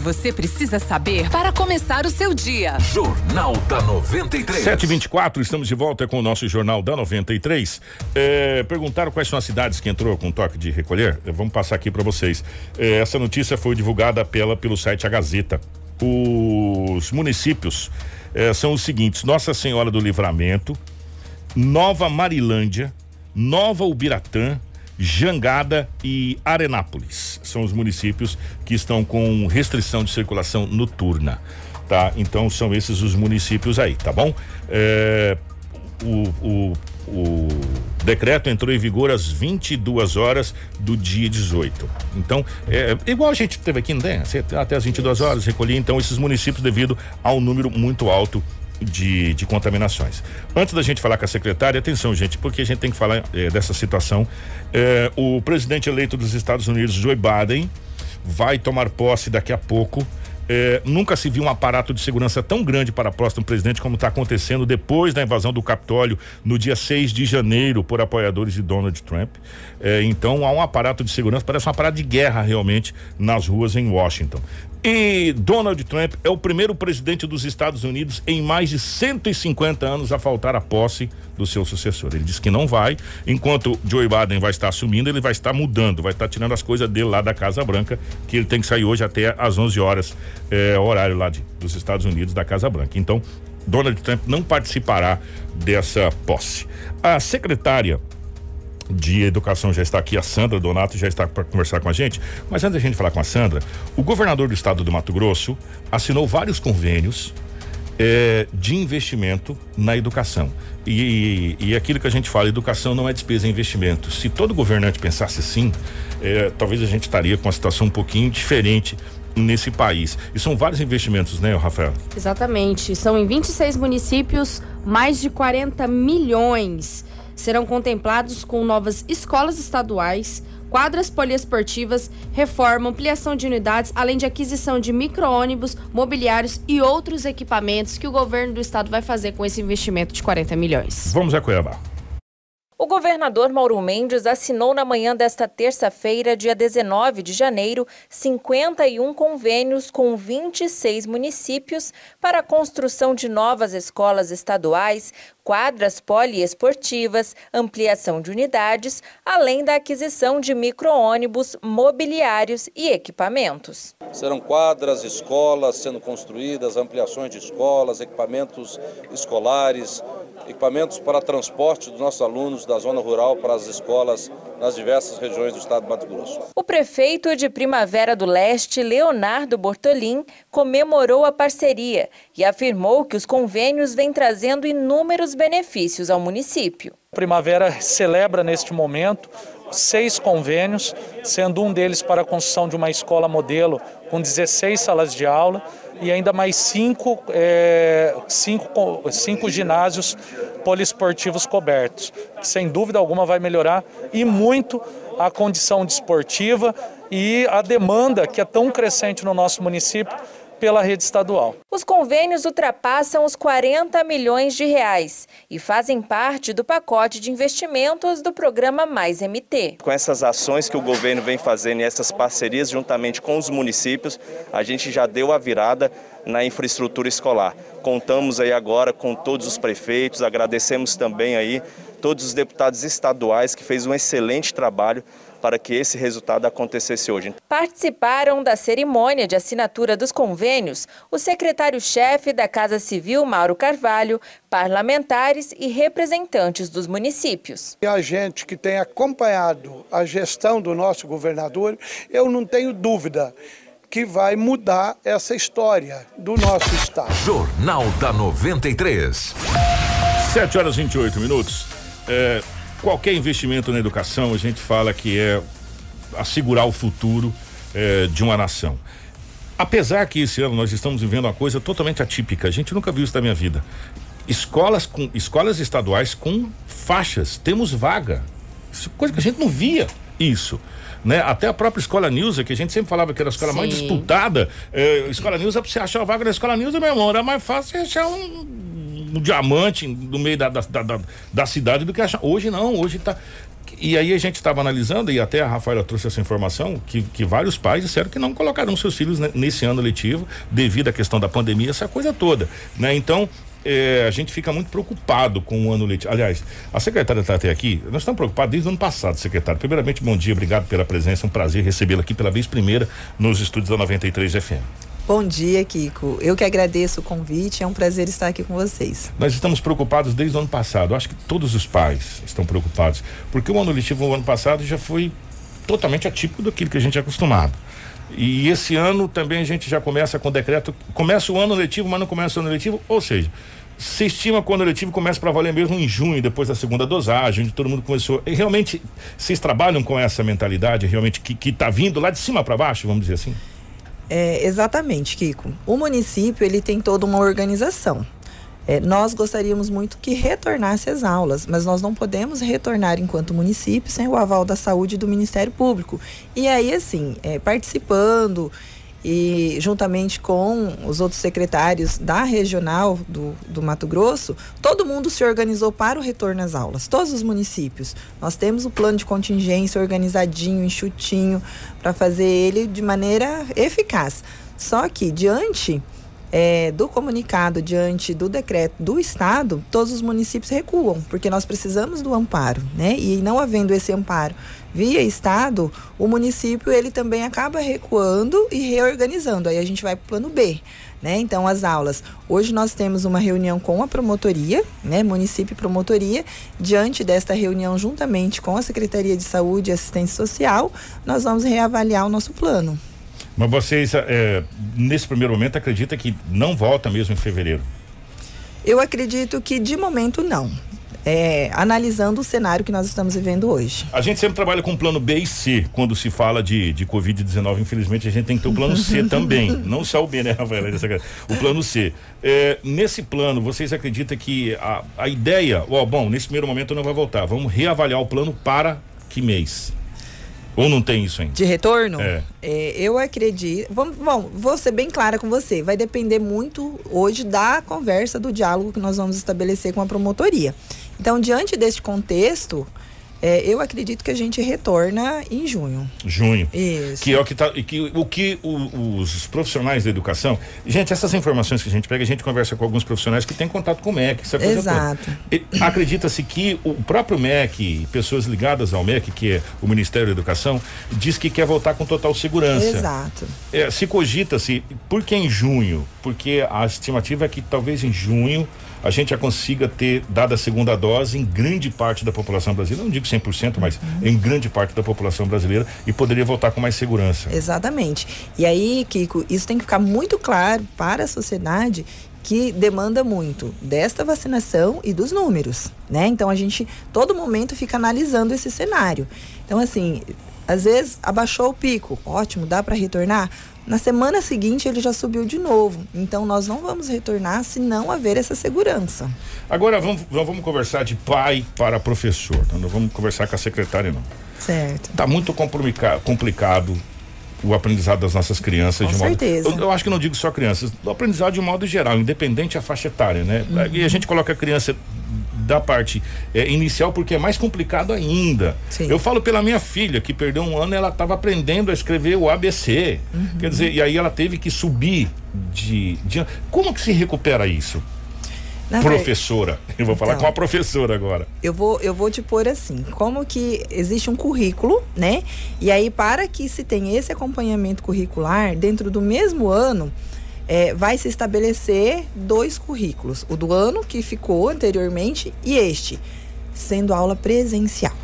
você precisa saber para começar o seu dia. Jornal da 93. 724, estamos de volta com o nosso Jornal da 93. É, perguntaram quais são as cidades que entrou com toque de recolher. Vamos passar aqui para vocês. É, essa notícia foi divulgada pela, pelo site A Gazeta. Os municípios é, são os seguintes: Nossa Senhora do Livramento, Nova Marilândia, Nova Ubiratã, Jangada e Arenápolis. São os municípios que estão com restrição de circulação noturna, tá? Então são esses os municípios aí, tá bom? É, o, o, o decreto entrou em vigor às 22 horas do dia 18. Então, é, igual a gente teve aqui, né? Até às 22 horas recolhi, então, esses municípios devido ao número muito alto de, de contaminações. Antes da gente falar com a secretária, atenção, gente, porque a gente tem que falar é, dessa situação. É, o presidente eleito dos Estados Unidos, Joe Biden, vai tomar posse daqui a pouco. É, nunca se viu um aparato de segurança tão grande para a próxima presidente como está acontecendo depois da invasão do Capitólio no dia 6 de janeiro por apoiadores de Donald Trump. É, então há um aparato de segurança, parece um aparato de guerra realmente nas ruas em Washington. E Donald Trump é o primeiro presidente dos Estados Unidos em mais de 150 anos a faltar à posse do seu sucessor. Ele disse que não vai, enquanto Joe Biden vai estar assumindo, ele vai estar mudando, vai estar tirando as coisas dele lá da Casa Branca, que ele tem que sair hoje até às 11 horas, é, horário lá de, dos Estados Unidos da Casa Branca. Então, Donald Trump não participará dessa posse. A secretária de Educação já está aqui, a Sandra Donato já está para conversar com a gente. Mas antes da gente falar com a Sandra, o governador do estado do Mato Grosso assinou vários convênios é, de investimento na educação. E, e, e, aquilo que a gente fala, educação não é despesa, é investimento. Se todo governante pensasse assim, é, talvez a gente estaria com uma situação um pouquinho diferente nesse país. E são vários investimentos, né, Rafael? Exatamente. São em 26 municípios, mais de 40 milhões serão contemplados com novas escolas estaduais, quadras poliesportivas, reforma, ampliação de unidades, além de aquisição de micro-ônibus, mobiliários e outros equipamentos que o governo do estado vai fazer com esse investimento de 40 milhões. Vamos a Cuiabá. O governador Mauro Mendes assinou na manhã desta terça-feira, dia 19 de janeiro, 51 convênios com 26 municípios para a construção de novas escolas estaduais, quadras poliesportivas, ampliação de unidades, além da aquisição de micro-ônibus, mobiliários e equipamentos. Serão quadras, escolas sendo construídas, ampliações de escolas, equipamentos escolares, equipamentos para transporte dos nossos alunos da zona rural para as escolas nas diversas regiões do estado de Mato Grosso. O prefeito de Primavera do Leste, Leonardo Bortolim, comemorou a parceria e afirmou que os convênios vêm trazendo inúmeros benefícios ao município. Primavera celebra neste momento seis convênios, sendo um deles para a construção de uma escola modelo com 16 salas de aula e ainda mais cinco, é, cinco, cinco ginásios poliesportivos cobertos, que sem dúvida alguma vai melhorar e muito a condição desportiva e a demanda que é tão crescente no nosso município pela rede estadual. Os convênios ultrapassam os 40 milhões de reais e fazem parte do pacote de investimentos do programa Mais MT. Com essas ações que o governo vem fazendo e essas parcerias juntamente com os municípios, a gente já deu a virada na infraestrutura escolar. Contamos aí agora com todos os prefeitos, agradecemos também aí todos os deputados estaduais que fez um excelente trabalho para que esse resultado acontecesse hoje. Participaram da cerimônia de assinatura dos convênios o secretário-chefe da Casa Civil, Mauro Carvalho, parlamentares e representantes dos municípios. E a gente que tem acompanhado a gestão do nosso governador, eu não tenho dúvida que vai mudar essa história do nosso estado. Jornal da 93. 7 horas e 28 minutos. É, qualquer investimento na educação, a gente fala que é assegurar o futuro é, de uma nação. Apesar que esse ano nós estamos vivendo uma coisa totalmente atípica, a gente nunca viu isso na minha vida. Escolas com escolas estaduais com faixas, temos vaga. Coisa que a gente não via isso. Né? Até a própria Escola Nilza, que a gente sempre falava que era a escola Sim. mais disputada, é, Escola Nilza, pra você achar a vaga na Escola Nilza, meu irmão, era mais fácil achar um um diamante no meio da, da, da, da cidade do que achar. Hoje não, hoje tá. E aí a gente estava analisando, e até a Rafaela trouxe essa informação, que, que vários pais disseram que não colocaram seus filhos nesse ano letivo, devido à questão da pandemia, essa coisa toda. Né? Então, é, a gente fica muito preocupado com o ano letivo. Aliás, a secretária está até aqui, nós estamos preocupados desde o ano passado, secretário. Primeiramente, bom dia, obrigado pela presença, um prazer recebê-la aqui pela vez primeira nos estúdios da 93 FM. Bom dia, Kiko. Eu que agradeço o convite, é um prazer estar aqui com vocês. Nós estamos preocupados desde o ano passado. Acho que todos os pais estão preocupados, porque o ano letivo no ano passado já foi totalmente atípico daquilo que a gente é acostumado. E esse ano também a gente já começa com decreto, começa o ano letivo, mas não começa o ano letivo, ou seja, se estima que o ano letivo começa para valer mesmo em junho, depois da segunda dosagem, onde todo mundo começou. E realmente, vocês trabalham com essa mentalidade, realmente, que, que tá vindo lá de cima para baixo, vamos dizer assim? É, exatamente, Kiko. O município ele tem toda uma organização. É, nós gostaríamos muito que retornasse às aulas, mas nós não podemos retornar enquanto município sem o aval da saúde do Ministério Público. E aí, assim, é, participando e juntamente com os outros secretários da regional do, do Mato Grosso, todo mundo se organizou para o retorno às aulas, todos os municípios. Nós temos o plano de contingência organizadinho, enxutinho, para fazer ele de maneira eficaz. Só que diante é, do comunicado diante do decreto do Estado, todos os municípios recuam, porque nós precisamos do amparo, né? E não havendo esse amparo via Estado, o município ele também acaba recuando e reorganizando. Aí a gente vai para o plano B. Né? Então, as aulas. Hoje nós temos uma reunião com a promotoria, né? município e promotoria. Diante desta reunião, juntamente com a Secretaria de Saúde e Assistência Social, nós vamos reavaliar o nosso plano. Mas vocês, é, nesse primeiro momento, acredita que não volta mesmo em fevereiro? Eu acredito que de momento não. É, analisando o cenário que nós estamos vivendo hoje. A gente sempre trabalha com plano B e C quando se fala de, de Covid-19. Infelizmente, a gente tem que ter o plano C também. Não só o B, né, Rafael? O plano C. É, nesse plano, vocês acreditam que a, a ideia, ó, bom, nesse primeiro momento não vai voltar. Vamos reavaliar o plano para que mês? Ou não tem isso ainda? De retorno? É. é eu acredito. Vamos, bom, vou ser bem clara com você. Vai depender muito hoje da conversa, do diálogo que nós vamos estabelecer com a promotoria. Então, diante deste contexto, é, eu acredito que a gente retorna em junho. Junho. Isso. Que é o que, tá, que, o que o, os profissionais da educação. Gente, essas informações que a gente pega, a gente conversa com alguns profissionais que têm contato com o MEC. Essa coisa Exato. Acredita-se que o próprio MEC, pessoas ligadas ao MEC, que é o Ministério da Educação, diz que quer voltar com total segurança. Exato. É, se cogita-se, por que em junho? Porque a estimativa é que talvez em junho a gente já consiga ter dada a segunda dose em grande parte da população brasileira, não digo 100%, mas uhum. em grande parte da população brasileira e poderia voltar com mais segurança. Exatamente. E aí, Kiko, isso tem que ficar muito claro para a sociedade que demanda muito desta vacinação e dos números, né? Então a gente todo momento fica analisando esse cenário. Então assim, às vezes abaixou o pico, ótimo, dá para retornar. Na semana seguinte ele já subiu de novo. Então nós não vamos retornar se não haver essa segurança. Agora vamos, vamos conversar de pai para professor. Não vamos conversar com a secretária não. Certo. Tá muito complicado o aprendizado das nossas crianças Com de certeza. modo. Eu, eu, acho que não digo só crianças, o aprendizado de modo geral, independente da faixa etária, né? Uhum. E a gente coloca a criança da parte é, inicial porque é mais complicado ainda. Sim. Eu falo pela minha filha que perdeu um ano, ela estava aprendendo a escrever o ABC. Uhum. Quer dizer, e aí ela teve que subir de, de como que se recupera isso? Na professora. Eu vou falar então, com a professora agora. Eu vou, eu vou te pôr assim, como que existe um currículo, né? E aí, para que se tenha esse acompanhamento curricular, dentro do mesmo ano, é, vai se estabelecer dois currículos, o do ano que ficou anteriormente e este, sendo aula presencial,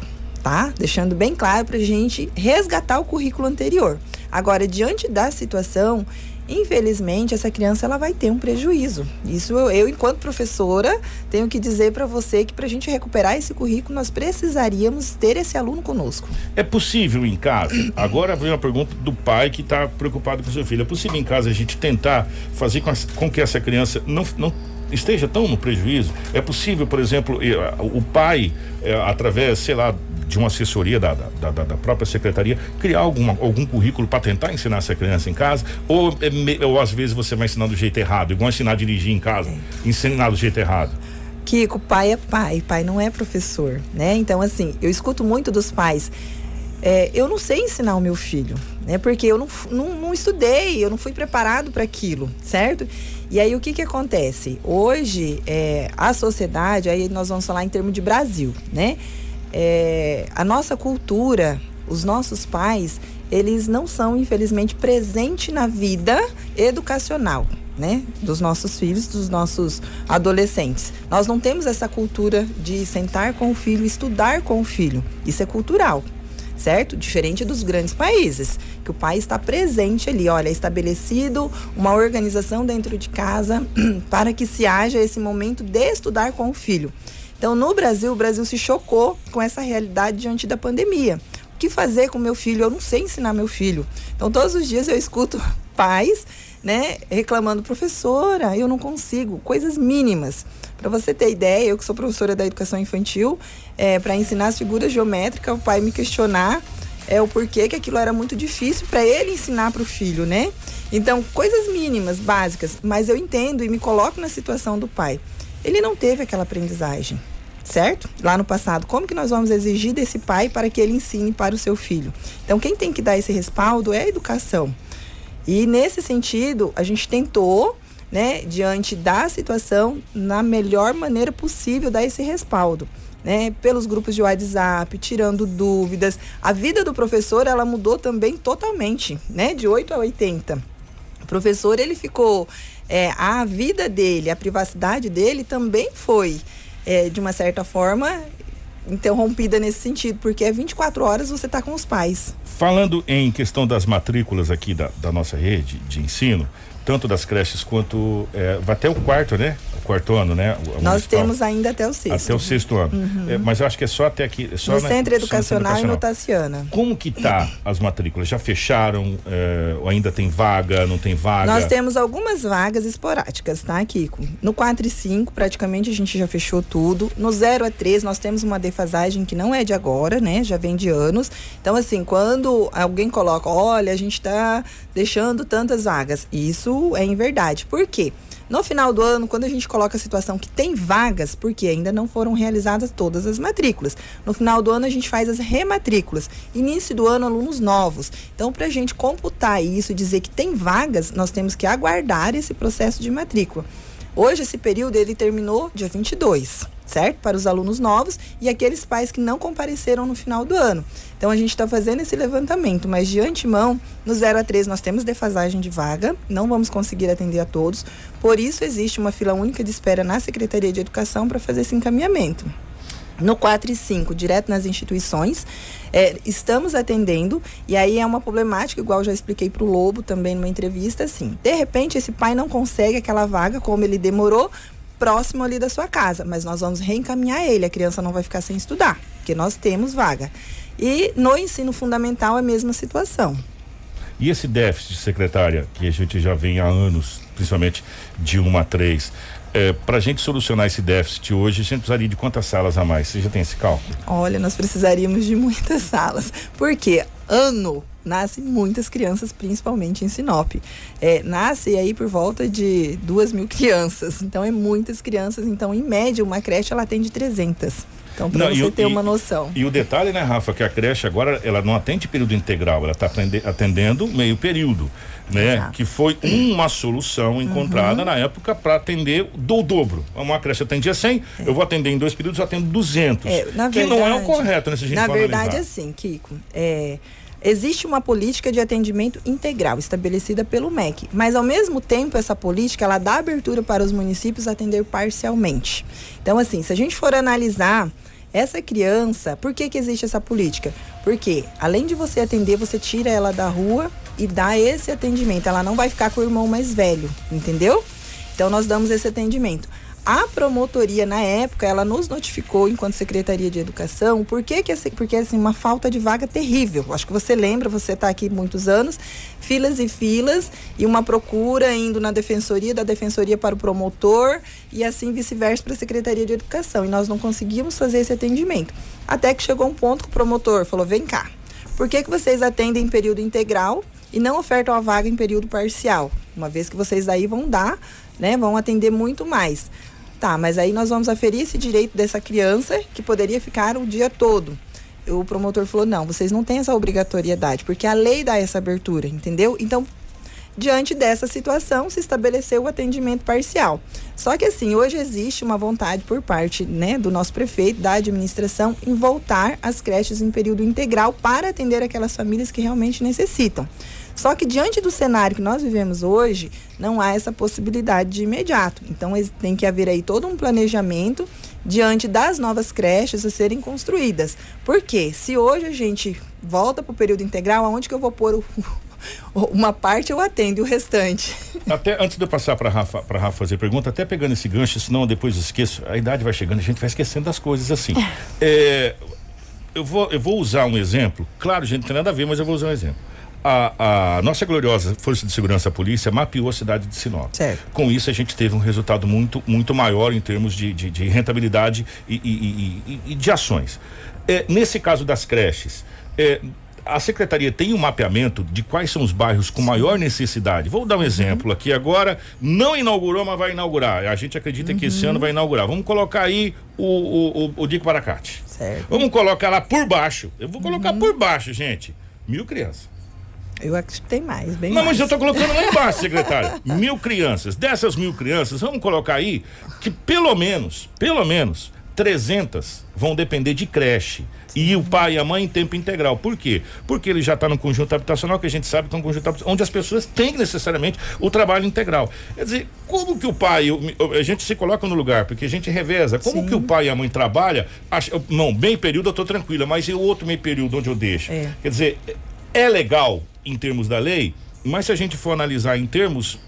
tá? Deixando bem claro para a gente resgatar o currículo anterior. Agora, diante da situação infelizmente essa criança ela vai ter um prejuízo. Isso eu, eu enquanto professora tenho que dizer para você que para a gente recuperar esse currículo nós precisaríamos ter esse aluno conosco. É possível em casa? Agora vem a pergunta do pai que está preocupado com seu filho. É possível em casa a gente tentar fazer com, a, com que essa criança não, não esteja tão no prejuízo? É possível, por exemplo, o pai, é, através, sei lá, de uma assessoria da, da, da, da própria secretaria, criar alguma, algum currículo para tentar ensinar essa criança em casa, ou, é ou às vezes você vai ensinar do jeito errado, igual ensinar a dirigir em casa, ensinar do jeito errado. Kiko, pai é pai, pai não é professor, né? Então, assim, eu escuto muito dos pais. É, eu não sei ensinar o meu filho, né? Porque eu não, não, não estudei, eu não fui preparado para aquilo, certo? E aí o que que acontece? Hoje, é, a sociedade, aí nós vamos falar em termos de Brasil, né? É, a nossa cultura, os nossos pais, eles não são, infelizmente, presentes na vida educacional né, dos nossos filhos, dos nossos adolescentes. Nós não temos essa cultura de sentar com o filho, estudar com o filho. Isso é cultural, certo? Diferente dos grandes países, que o pai está presente ali, olha, é estabelecido uma organização dentro de casa para que se haja esse momento de estudar com o filho. Então, no Brasil, o Brasil se chocou com essa realidade diante da pandemia. O que fazer com meu filho? Eu não sei ensinar meu filho. Então, todos os dias eu escuto pais né, reclamando, professora, eu não consigo, coisas mínimas. Para você ter ideia, eu que sou professora da educação infantil, é, para ensinar as figuras geométricas, o pai me questionar é o porquê que aquilo era muito difícil para ele ensinar para o filho, né? Então, coisas mínimas, básicas, mas eu entendo e me coloco na situação do pai. Ele não teve aquela aprendizagem, certo? Lá no passado. Como que nós vamos exigir desse pai para que ele ensine para o seu filho? Então, quem tem que dar esse respaldo é a educação. E nesse sentido, a gente tentou, né, diante da situação, na melhor maneira possível, dar esse respaldo. Né, pelos grupos de WhatsApp, tirando dúvidas. A vida do professor, ela mudou também totalmente, né, de 8 a 80. O professor, ele ficou, é, a vida dele, a privacidade dele também foi, é, de uma certa forma, interrompida nesse sentido, porque é 24 horas você está com os pais. Falando em questão das matrículas aqui da, da nossa rede de ensino, tanto das creches quanto. É, vai até o quarto, né? Quarto ano, né? O, Nós municipal. temos ainda até o sexto. Até o sexto ano. Uhum. É, mas eu acho que é só até aqui. É só no, na, Centro Educacional Centro Educacional e no Tassiana. Como que tá as matrículas? Já fecharam? É, ou ainda tem vaga? Não tem vaga? Nós temos algumas vagas esporádicas, tá, Kiko? No 4 e 5, praticamente a gente já fechou tudo. No 0 a 3, nós temos uma defasagem que não é de agora, né? Já vem de anos. Então, assim, quando alguém coloca, olha, a gente está deixando tantas vagas, isso é em verdade. Por quê? No final do ano, quando a gente coloca a situação que tem vagas, porque ainda não foram realizadas todas as matrículas. No final do ano, a gente faz as rematrículas. Início do ano, alunos novos. Então, para a gente computar isso e dizer que tem vagas, nós temos que aguardar esse processo de matrícula. Hoje, esse período, ele terminou dia 22 certo? Para os alunos novos e aqueles pais que não compareceram no final do ano. Então a gente está fazendo esse levantamento, mas de antemão, no 0 a 3 nós temos defasagem de vaga, não vamos conseguir atender a todos, por isso existe uma fila única de espera na Secretaria de Educação para fazer esse encaminhamento. No 4 e 5, direto nas instituições, é, estamos atendendo, e aí é uma problemática, igual já expliquei para o Lobo também numa entrevista, assim. De repente, esse pai não consegue aquela vaga, como ele demorou, próximo ali da sua casa, mas nós vamos reencaminhar ele, a criança não vai ficar sem estudar, porque nós temos vaga. E no ensino fundamental é a mesma situação. E esse déficit, secretária, que a gente já vem há anos, principalmente de 1 a 3, é, para a gente solucionar esse déficit hoje, a gente precisaria de quantas salas a mais? Você já tem esse cálculo? Olha, nós precisaríamos de muitas salas. Porque ano nascem muitas crianças, principalmente em Sinop. É, nasce aí por volta de duas mil crianças. Então, é muitas crianças. Então, em média, uma creche ela atende 300. Então, para você ter e, uma noção. E o detalhe, né, Rafa, que a creche agora ela não atende período integral, ela está atendendo meio período, né? Exato. Que foi uma solução encontrada uhum. na época para atender do dobro. Uma creche atendia 100, é. eu vou atender em dois períodos, eu atendo 200. É, na que verdade, não é o correto, né, se a gente Na verdade, analisar. assim, Kiko, é Existe uma política de atendimento integral estabelecida pelo MEC, mas ao mesmo tempo essa política ela dá abertura para os municípios atender parcialmente. Então assim, se a gente for analisar essa criança, por que que existe essa política? Porque além de você atender, você tira ela da rua e dá esse atendimento. Ela não vai ficar com o irmão mais velho, entendeu? Então nós damos esse atendimento. A promotoria, na época, ela nos notificou, enquanto Secretaria de Educação, por que que, porque, assim, uma falta de vaga terrível. Acho que você lembra, você está aqui muitos anos, filas e filas, e uma procura indo na defensoria, da defensoria para o promotor, e assim vice-versa para a Secretaria de Educação. E nós não conseguimos fazer esse atendimento. Até que chegou um ponto que o promotor falou: vem cá, por que, que vocês atendem em período integral e não ofertam a vaga em período parcial? Uma vez que vocês aí vão dar, né, vão atender muito mais. Tá, mas aí nós vamos aferir esse direito dessa criança que poderia ficar o dia todo. O promotor falou: não, vocês não têm essa obrigatoriedade, porque a lei dá essa abertura, entendeu? Então, diante dessa situação, se estabeleceu o atendimento parcial. Só que assim, hoje existe uma vontade por parte né, do nosso prefeito, da administração, em voltar às creches em período integral para atender aquelas famílias que realmente necessitam. Só que diante do cenário que nós vivemos hoje, não há essa possibilidade de imediato. Então tem que haver aí todo um planejamento diante das novas creches a serem construídas. Porque se hoje a gente volta para o período integral, aonde que eu vou pôr o, uma parte eu atendo e o restante. Até antes de eu passar para Rafa, para Rafa fazer pergunta, até pegando esse gancho, senão depois eu esqueço. A idade vai chegando, a gente vai esquecendo das coisas assim. é, eu vou eu vou usar um exemplo. Claro, gente, não tem nada a ver, mas eu vou usar um exemplo a, a, nossa gloriosa Força de Segurança Polícia mapeou a cidade de Sinop. Certo. Com isso, a gente teve um resultado muito, muito maior em termos de, de, de rentabilidade e, e, e, e, de ações. É, nesse caso das creches, é, a secretaria tem um mapeamento de quais são os bairros com maior necessidade. Vou dar um exemplo uhum. aqui agora. Não inaugurou, mas vai inaugurar. A gente acredita uhum. que esse uhum. ano vai inaugurar. Vamos colocar aí o, o, o, o Dico Baracate. Certo. Vamos colocar lá por baixo. Eu vou colocar uhum. por baixo, gente. Mil crianças. Eu acho que tem mais, bem Não, mais. mas eu estou colocando lá embaixo, secretário. mil crianças. Dessas mil crianças, vamos colocar aí que pelo menos, pelo menos, 300 vão depender de creche. E o pai e a mãe em tempo integral. Por quê? Porque ele já está no conjunto habitacional, que a gente sabe que é um conjunto habitacional, onde as pessoas têm necessariamente o trabalho integral. Quer dizer, como que o pai, a gente se coloca no lugar, porque a gente reveza, como Sim. que o pai e a mãe trabalham? Não, meio período eu estou tranquila, mas e o outro meio período onde eu deixo? É. Quer dizer, é legal em termos da lei, mas se a gente for analisar em termos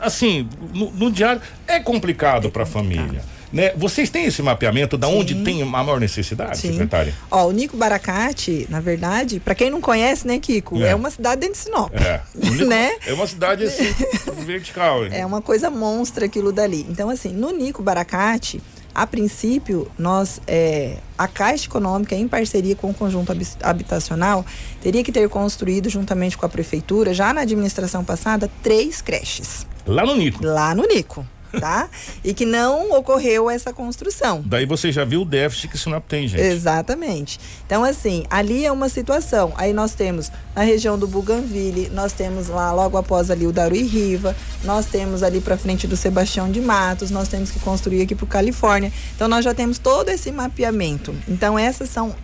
assim, no, no diário é complicado é para a família. Né? Vocês têm esse mapeamento da onde tem a maior necessidade, Sim. secretária? Ó, o Nico Baracate, na verdade, para quem não conhece, né, Kiko, é, é uma cidade dentro de Sinop. É. Nico, né? É uma cidade assim, vertical. É uma coisa monstra aquilo dali. Então, assim, no Nico Baracate, a princípio, nós, é, a Caixa Econômica, em parceria com o conjunto habitacional, teria que ter construído, juntamente com a prefeitura, já na administração passada, três creches. Lá no Nico? Lá no Nico tá? e que não ocorreu essa construção. Daí você já viu o déficit que Sinop tem, gente. Exatamente. Então, assim, ali é uma situação. Aí nós temos na região do Buganville, nós temos lá logo após ali o Daruí Riva, nós temos ali para frente do Sebastião de Matos, nós temos que construir aqui para Califórnia. Então, nós já temos todo esse mapeamento. Então, essas são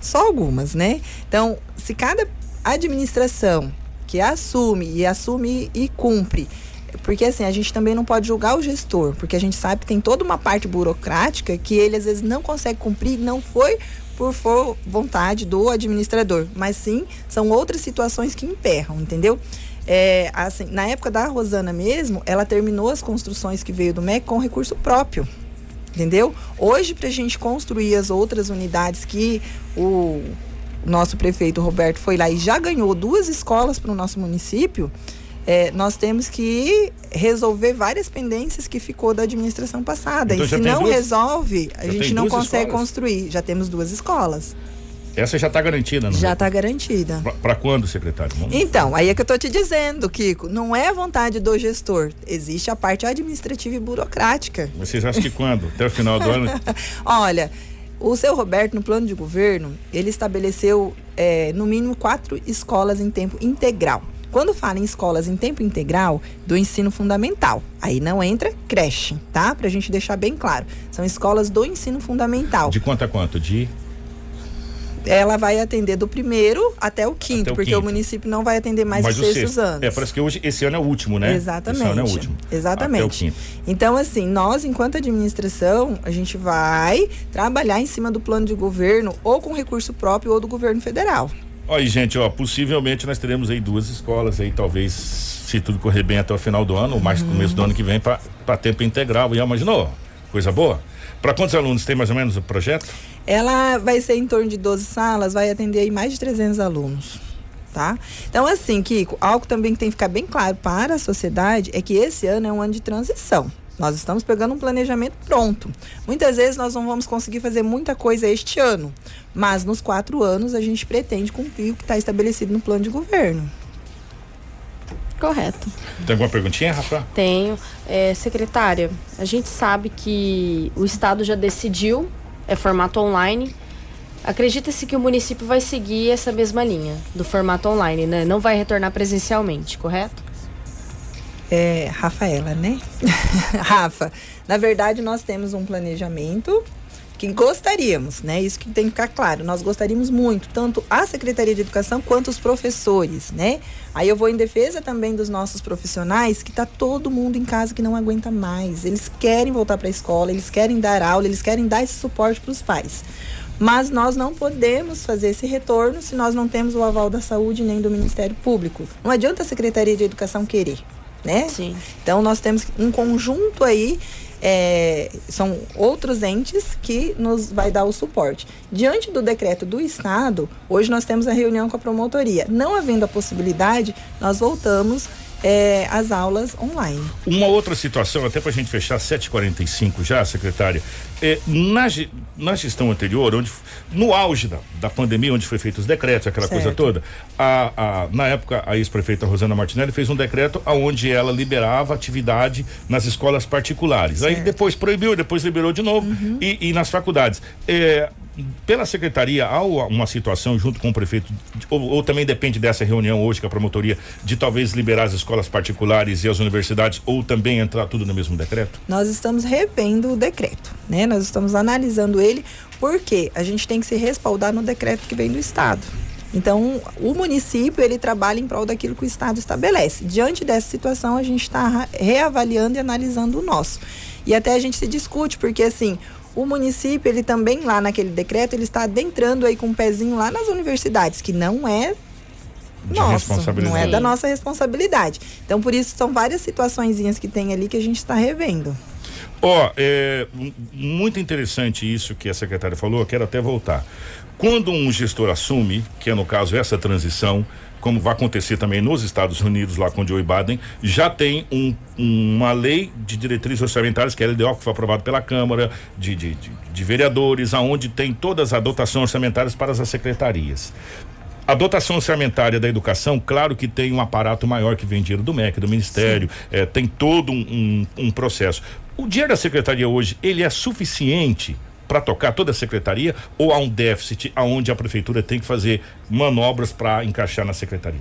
só algumas, né? Então, se cada administração que assume e assume e cumpre porque assim, a gente também não pode julgar o gestor, porque a gente sabe que tem toda uma parte burocrática que ele às vezes não consegue cumprir, não foi por for vontade do administrador, mas sim são outras situações que emperram, entendeu? É, assim, na época da Rosana mesmo, ela terminou as construções que veio do MEC com recurso próprio, entendeu? Hoje, para a gente construir as outras unidades que o nosso prefeito Roberto foi lá e já ganhou duas escolas para o nosso município, é, nós temos que resolver várias pendências que ficou da administração passada. Então, e se não duas, resolve, a gente não consegue escolas. construir. Já temos duas escolas. Essa já está garantida, não Já está garantida. Para quando, secretário? Vamos então, aí é que eu estou te dizendo, Kiko. Não é a vontade do gestor. Existe a parte administrativa e burocrática. Vocês acham que quando? Até o final do ano? Olha, o seu Roberto, no plano de governo, ele estabeleceu é, no mínimo quatro escolas em tempo integral. Quando fala em escolas em tempo integral do ensino fundamental, aí não entra creche, tá? Pra gente deixar bem claro. São escolas do ensino fundamental. De quanto a quanto? De ela vai atender do primeiro até o quinto, até o porque quinto. o município não vai atender mais Mas de sextos anos. É, parece que hoje, esse ano é o último, né? Exatamente. Esse ano é o último. Exatamente. Então, assim, nós, enquanto administração, a gente vai trabalhar em cima do plano de governo, ou com recurso próprio, ou do governo federal. Olha, gente, ó, possivelmente nós teremos aí duas escolas aí, talvez, se tudo correr bem até o final do ano, ou mais uhum. começo do ano que vem, para tempo integral. E imaginou? Coisa boa? Para quantos alunos tem mais ou menos o projeto? Ela vai ser em torno de 12 salas, vai atender aí mais de 300 alunos. Tá? Então, assim, Kiko, algo também que tem que ficar bem claro para a sociedade é que esse ano é um ano de transição. Nós estamos pegando um planejamento pronto. Muitas vezes nós não vamos conseguir fazer muita coisa este ano, mas nos quatro anos a gente pretende cumprir o que está estabelecido no plano de governo. Correto. Tem alguma perguntinha, Rafa? Tenho. É, secretária, a gente sabe que o Estado já decidiu, é formato online. Acredita-se que o município vai seguir essa mesma linha do formato online, né? Não vai retornar presencialmente, correto? É, Rafaela, né? Rafa, na verdade nós temos um planejamento que gostaríamos, né? Isso que tem que ficar claro. Nós gostaríamos muito, tanto a Secretaria de Educação quanto os professores, né? Aí eu vou em defesa também dos nossos profissionais, que tá todo mundo em casa que não aguenta mais. Eles querem voltar para a escola, eles querem dar aula, eles querem dar esse suporte para os pais. Mas nós não podemos fazer esse retorno se nós não temos o aval da saúde nem do Ministério Público. Não adianta a Secretaria de Educação querer, né? Sim. Então nós temos um conjunto aí é, são outros entes que nos vai dar o suporte. Diante do decreto do Estado, hoje nós temos a reunião com a promotoria. Não havendo a possibilidade, nós voltamos é, as aulas online. Uma outra situação, até para a gente fechar 7h45 já, secretária, é, na, na gestão anterior, onde no auge da, da pandemia, onde foi feito os decretos, aquela Certo. coisa toda, a, a, na época a ex-prefeita Rosana Martinelli fez um decreto onde ela liberava atividade nas escolas particulares. Aí Certo. depois proibiu, depois liberou de novo e, e nas faculdades. É, pela secretaria, há uma situação junto com o prefeito, ou, ou também depende dessa reunião hoje com a promotoria, de talvez liberar as escolas particulares e as universidades, ou também entrar tudo no mesmo decreto? Nós estamos revendo o decreto, né? Nós estamos analisando ele porque a gente tem que se respaldar no decreto que vem do Estado. Então, o município ele trabalha em prol daquilo que o Estado estabelece. Diante dessa situação, a gente está reavaliando e analisando o nosso. E até a gente se discute, porque assim, o município, ele também lá naquele decreto, ele está adentrando aí com um pezinho lá nas universidades, que não é nosso, responsabilidade. não é da nossa responsabilidade. Então, por isso, são várias situaçõezinhas que tem ali que a gente está revendo. Ó, é m- muito interessante isso que a secretária falou, quero até voltar. Quando um gestor assume, que é no caso essa transição, como vai acontecer também nos Estados Unidos, lá com o Joe Biden, já tem um- uma lei de diretrizes orçamentárias, que é a LDO, que foi aprovada pela Câmara de, de, de, de Vereadores, aonde tem todas as dotações orçamentárias para as secretarias. A dotação orçamentária da educação, claro que tem um aparato maior que vem dinheiro do MEC, do Ministério, eh, tem todo um, um- um processo. O dinheiro da secretaria hoje, ele é suficiente para tocar toda a secretaria ou há um déficit aonde a prefeitura tem que fazer manobras para encaixar na secretaria?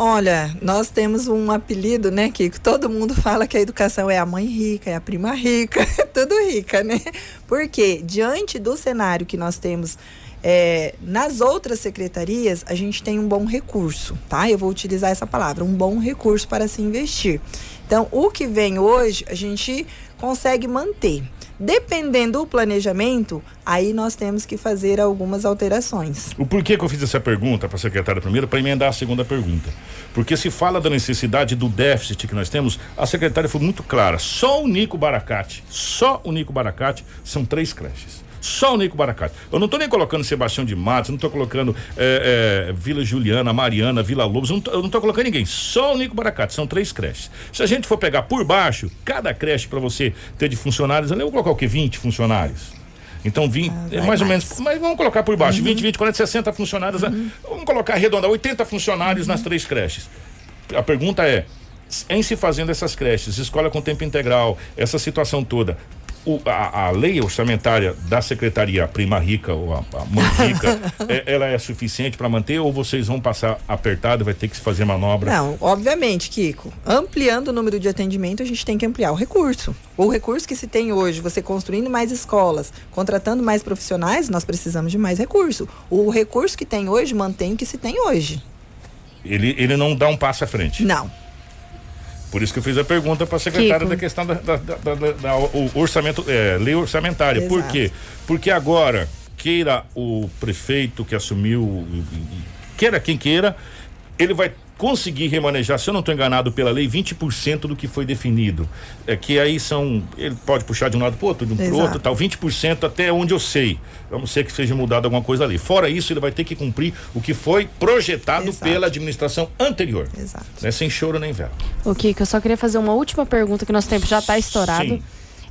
Olha, nós temos um apelido, né, Kiko? Todo mundo fala que a educação é a mãe rica, é a prima rica, é tudo rica, né? Porque diante do cenário que nós temos é, nas outras secretarias, a gente tem um bom recurso, tá? Eu vou utilizar essa palavra, um bom recurso para se investir. Então, o que vem hoje, a gente consegue manter. Dependendo do planejamento, aí nós temos que fazer algumas alterações. O porquê que eu fiz essa pergunta para a secretária primeiro, para emendar a segunda pergunta. Porque se fala da necessidade do déficit que nós temos, a secretária foi muito clara. Só o Nico Baracate, só o Nico Baracate são três creches. Só o Nico Baracate. Eu não estou nem colocando Sebastião de Matos, não estou colocando eh, eh, Vila Juliana, Mariana, Vila Lobos, eu não tô- eu não estou colocando ninguém. Só o Nico Baracate, são três creches. Se a gente for pegar por baixo, cada creche para você ter de funcionários, eu vou colocar o quê? 20 funcionários. Então, 20, Ah, é vai mais ou mais. menos, mas vamos colocar por baixo, 20, 20, 40, 60 funcionários. ah, Vamos colocar arredondar, 80 funcionários nas três creches. A pergunta é, em se fazendo essas creches, escola com tempo integral, essa situação toda, o- a, a lei orçamentária da secretaria prima rica ou a, a mãe rica, é- ela é suficiente para manter ou vocês vão passar apertado e vai ter que se fazer manobra? Não, obviamente, Kiko. Ampliando o número de atendimento, a gente tem que ampliar o recurso. O recurso que se tem hoje, você construindo mais escolas, contratando mais profissionais, nós precisamos de mais recurso. O recurso que tem hoje mantém o que se tem hoje. Ele, ele não dá um passo à frente. Não. Por isso que eu fiz a pergunta para a secretária Kiko. da questão da, da- da- da- orçamento, é, lei orçamentária. Por Exato. quê? Porque agora, queira o prefeito que assumiu, queira quem queira, ele vai conseguir remanejar, se eu não estou enganado pela lei, 20% do que foi definido. É que aí são. Ele pode puxar de um lado para outro, de um para outro, tal, 20% até onde eu sei. Vamos ser que seja mudado alguma coisa ali. Fora isso, ele vai ter que cumprir o que foi projetado Exato. pela administração anterior. Exato. Né? Sem choro nem vela. O Kiko, eu só queria fazer uma última pergunta, que nosso tempo já está estourado. Sim.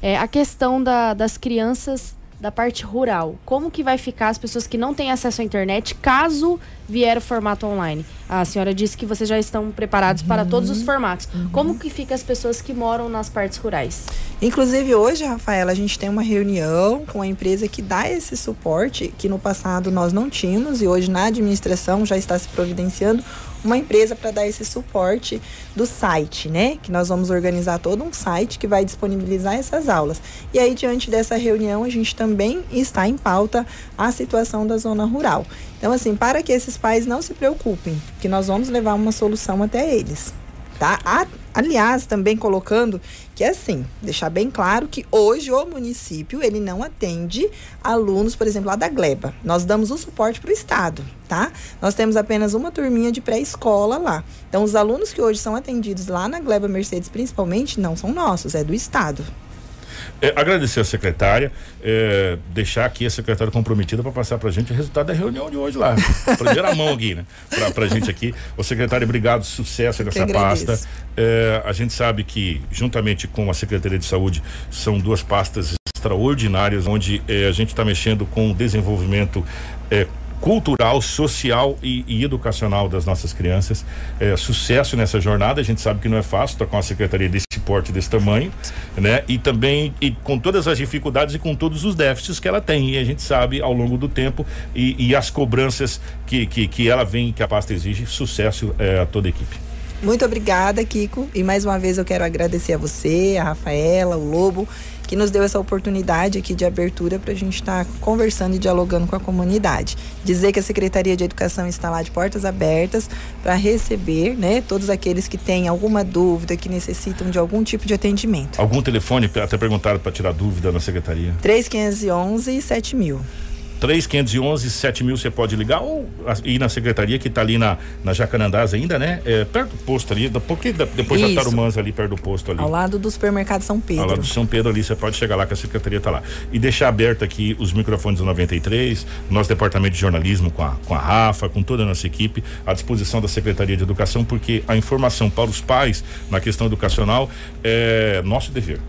É a questão da- das crianças da parte rural. Como que vai ficar as pessoas que não têm acesso à internet caso vier o formato online? A senhora disse que vocês já estão preparados uhum. para todos os formatos. Uhum. Como que fica as pessoas que moram nas partes rurais? Inclusive hoje, Rafaela, a gente tem uma reunião com a empresa que dá esse suporte que no passado nós não tínhamos e hoje na administração já está se providenciando uma empresa para dar esse suporte do site, né? Que nós vamos organizar todo um site que vai disponibilizar essas aulas. E aí, diante dessa reunião, a gente também está em pauta a situação da zona rural. Então, assim, para que esses pais não se preocupem, que nós vamos levar uma solução até eles tá? aliás, também colocando que assim, deixar bem claro que hoje o município ele não atende alunos, por exemplo, lá da Gleba. Nós damos o suporte para o estado, tá? Nós temos apenas uma turminha de pré-escola lá. Então, os alunos que hoje são atendidos lá na Gleba Mercedes, principalmente, não são nossos, é do estado. É, agradecer a secretária, é, deixar aqui a secretária comprometida para passar para a gente o resultado da reunião de hoje lá. Primeira mão aqui, né? Para a gente aqui. O secretário, obrigado, sucesso nessa pasta. É, a gente sabe que, juntamente com a Secretaria de Saúde, são duas pastas extraordinárias, onde é, a gente está mexendo com o desenvolvimento é, cultural, social e, e, educacional das nossas crianças. É, sucesso nessa jornada. A gente sabe que não é fácil estar com a secretaria desse porte, desse tamanho, né? E também e com todas as dificuldades e com todos os déficits que ela tem. E a gente sabe ao longo do tempo e, e as cobranças que, que, que ela vem, que a pasta exige. Sucesso é, a toda a equipe. Muito obrigada, Kiko. E mais uma vez eu quero agradecer a você, a Rafaela, o Lobo que nos deu essa oportunidade aqui de abertura para a gente estar tá conversando e dialogando com a comunidade. Dizer que a Secretaria de Educação está lá de portas abertas para receber né, todos aqueles que têm alguma dúvida, que necessitam de algum tipo de atendimento. Algum telefone, até perguntaram para tirar dúvida na Secretaria? 3511 7000. 3511 7000 você pode ligar ou ir na secretaria que está ali na, na Jacanandás ainda, né? É, perto do posto ali, porque depois Isso. da Tarumãs ali perto do posto ali. Ao lado do supermercado São Pedro. Ao lado do São Pedro ali, você pode chegar lá que a secretaria está lá. E deixar aberto aqui os microfones do 93, nosso departamento de jornalismo com a, com a Rafa, com toda a nossa equipe, à disposição da Secretaria de Educação, porque a informação para os pais na questão educacional é nosso dever.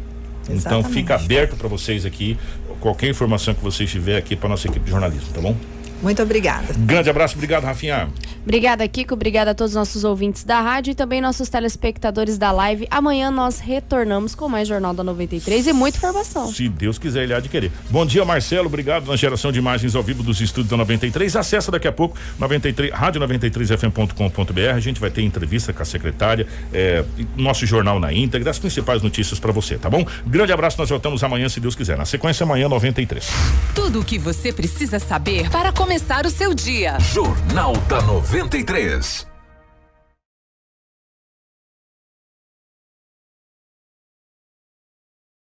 Exatamente. Então fica aberto para vocês aqui qualquer informação que vocês tiver aqui para nossa equipe de jornalismo, tá bom? Muito obrigada. Grande abraço, obrigado, Rafinha. Obrigada, Kiko. Obrigada a todos os nossos ouvintes da rádio e também nossos telespectadores da live. Amanhã nós retornamos com mais Jornal da 93 e muita informação. Se Deus quiser, ele há de querer. Bom dia, Marcelo. Obrigado na geração de imagens ao vivo dos estúdios da 93. Acessa daqui a pouco 93, rádio93fm.com.br. A gente vai ter entrevista com a secretária, é, nosso jornal na íntegra, as principais notícias para você, tá bom? Grande abraço, nós voltamos amanhã, se Deus quiser. Na sequência, amanhã, 93. Tudo o que você precisa saber para começar o seu dia. Jornal da 93.